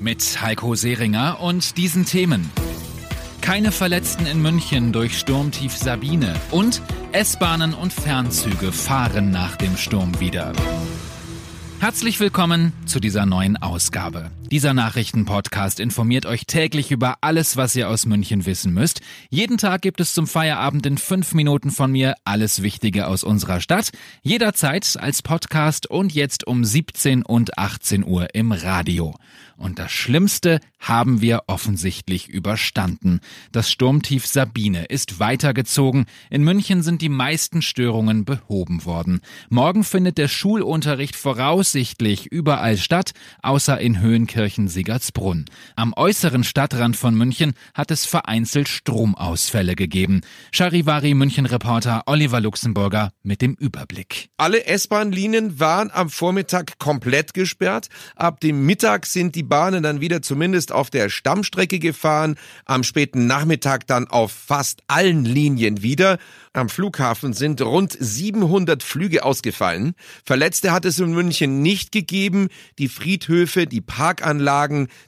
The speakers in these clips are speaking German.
Mit Heiko Seringer und diesen Themen. Keine Verletzten in München durch Sturmtief Sabine und S-Bahnen und Fernzüge fahren nach dem Sturm wieder. Herzlich willkommen zu dieser neuen Ausgabe. Dieser Nachrichtenpodcast informiert euch täglich über alles, was ihr aus München wissen müsst. Jeden Tag gibt es zum Feierabend in fünf Minuten von mir alles Wichtige aus unserer Stadt. Jederzeit als Podcast und jetzt um 17 und 18 Uhr im Radio. Und das Schlimmste haben wir offensichtlich überstanden. Das Sturmtief Sabine ist weitergezogen. In München sind die meisten Störungen behoben worden. Morgen findet der Schulunterricht voraussichtlich überall statt, außer in Höhenkirchen-Siggertsbrunn. Am äußeren Stadtrand von München hat es vereinzelt Stromausfälle gegeben. Charivari München-Reporter Oliver Luxemburger mit dem Überblick. Alle S-Bahn-Linien waren am Vormittag komplett gesperrt. Ab dem Mittag sind die Bahnen dann wieder zumindest auf der Stammstrecke gefahren, am späten Nachmittag dann auf fast allen Linien wieder. Am Flughafen sind rund 700 Flüge ausgefallen. Verletzte hat es in München nicht gegeben. Die Friedhöfe, die Parkanlagen,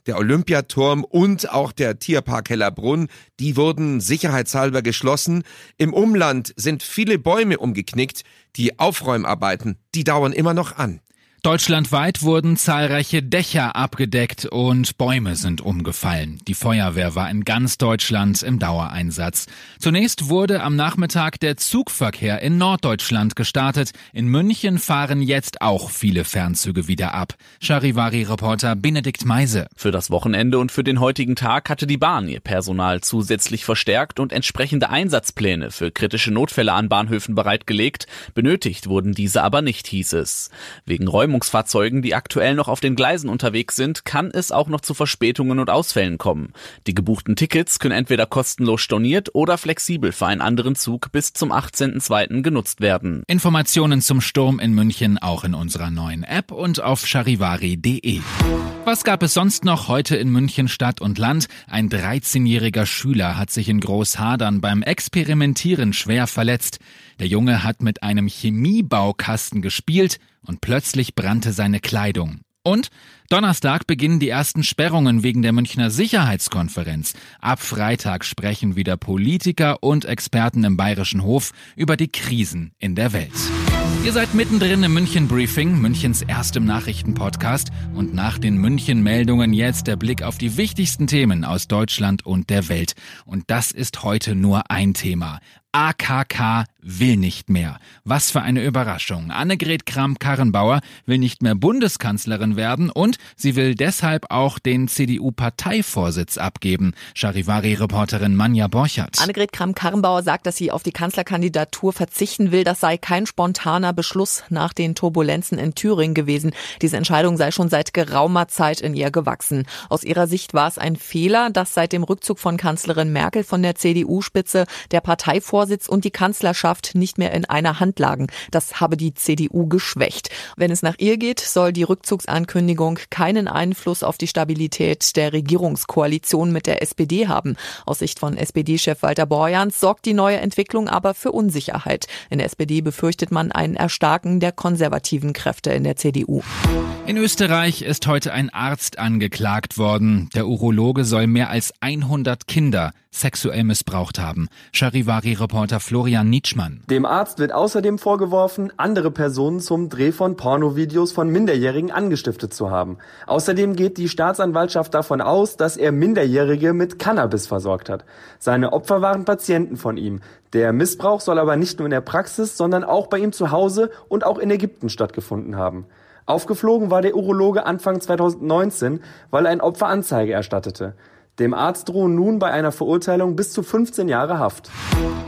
der Olympiaturm und auch der Tierpark Hellerbrunn, die wurden sicherheitshalber geschlossen. Im Umland sind viele Bäume umgeknickt. Die Aufräumarbeiten, die dauern immer noch an. Deutschlandweit wurden zahlreiche Dächer abgedeckt und Bäume sind umgefallen. Die Feuerwehr war in ganz Deutschland im Dauereinsatz. Zunächst wurde am Nachmittag der Zugverkehr in Norddeutschland gestartet. In München fahren jetzt auch viele Fernzüge wieder ab. Charivari-Reporter Benedikt Meise. Für das Wochenende und für den heutigen Tag hatte die Bahn ihr Personal zusätzlich verstärkt und entsprechende Einsatzpläne für kritische Notfälle an Bahnhöfen bereitgelegt. Benötigt wurden diese aber nicht, hieß es. Wegen Räum Räumungsfahrzeugen, die aktuell noch auf den Gleisen unterwegs sind, kann es auch noch zu Verspätungen und Ausfällen kommen. Die gebuchten Tickets können entweder kostenlos storniert oder flexibel für einen anderen Zug bis zum 18.02. genutzt werden. Informationen zum Sturm in München auch in unserer neuen App und auf charivari.de. Was gab es sonst noch heute in München Stadt und Land? Ein 13-jähriger Schüler hat sich in Großhadern beim Experimentieren schwer verletzt. Der Junge hat mit einem Chemiebaukasten gespielt und plötzlich brannte seine Kleidung. Und Donnerstag beginnen die ersten Sperrungen wegen der Münchner Sicherheitskonferenz. Ab Freitag sprechen wieder Politiker und Experten im Bayerischen Hof über die Krisen in der Welt. Ihr seid mittendrin im München Briefing, Münchens erstem Nachrichtenpodcast und nach den München Meldungen jetzt der Blick auf die wichtigsten Themen aus Deutschland und der Welt. Und das ist heute nur ein Thema. AKK will nicht mehr. Was für eine Überraschung. Annegret Kramp-Karrenbauer will nicht mehr Bundeskanzlerin werden und sie will deshalb auch den CDU-Parteivorsitz abgeben. Charivari-Reporterin Manja Borchert. Annegret Kramp-Karrenbauer sagt, dass sie auf die Kanzlerkandidatur verzichten will. Das sei kein spontaner Beschluss nach den Turbulenzen in Thüringen gewesen. Diese Entscheidung sei schon seit geraumer Zeit in ihr gewachsen. Aus ihrer Sicht war es ein Fehler, dass seit dem Rückzug von Kanzlerin Merkel von der CDU-Spitze der Parteivorsitz und die Kanzlerschaft nicht mehr in einer Hand lagen. Das habe die CDU geschwächt. Wenn es nach ihr geht, soll die Rückzugsankündigung keinen Einfluss auf die Stabilität der Regierungskoalition mit der SPD haben. Aus Sicht von SPD-Chef Walter Borjans sorgt die neue Entwicklung aber für Unsicherheit. In der SPD befürchtet man ein Erstarken der konservativen Kräfte in der CDU. In Österreich ist heute ein Arzt angeklagt worden. Der Urologe soll mehr als 100 Kinder sexuell missbraucht haben. Charivari-Reporter Florian Nietzschmann. Dem Arzt wird außerdem vorgeworfen, andere Personen zum Dreh von Pornovideos von Minderjährigen angestiftet zu haben. Außerdem geht die Staatsanwaltschaft davon aus, dass er Minderjährige mit Cannabis versorgt hat. Seine Opfer waren Patienten von ihm. Der Missbrauch soll aber nicht nur in der Praxis, sondern auch bei ihm zu Hause und auch in Ägypten stattgefunden haben. Aufgeflogen war der Urologe Anfang 2019, weil ein Opfer Anzeige erstattete. Dem Arzt drohen nun bei einer Verurteilung bis zu 15 Jahre Haft.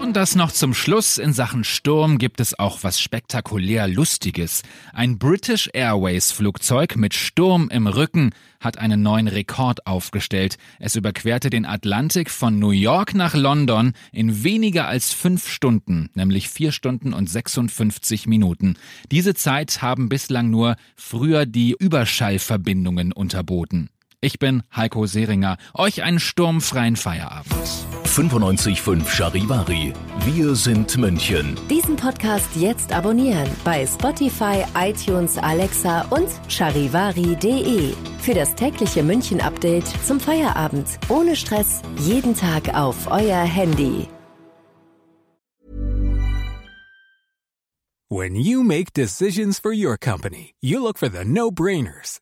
Und das noch zum Schluss. In Sachen Sturm gibt es auch was spektakulär Lustiges. Ein British Airways Flugzeug mit Sturm im Rücken hat einen neuen Rekord aufgestellt. Es überquerte den Atlantik von New York nach London in weniger als fünf Stunden, nämlich vier Stunden und 56 Minuten. Diese Zeit haben bislang nur früher die Überschallverbindungen unterboten. Ich bin Heiko Seringer. Euch einen sturmfreien Feierabend. 95.5 Charivari. Wir sind München. Diesen Podcast jetzt abonnieren bei Spotify, iTunes, Alexa und charivari.de. Für das tägliche München-Update zum Feierabend. Ohne Stress. Jeden Tag auf euer Handy. When you make decisions for your company, you look for the no-brainers.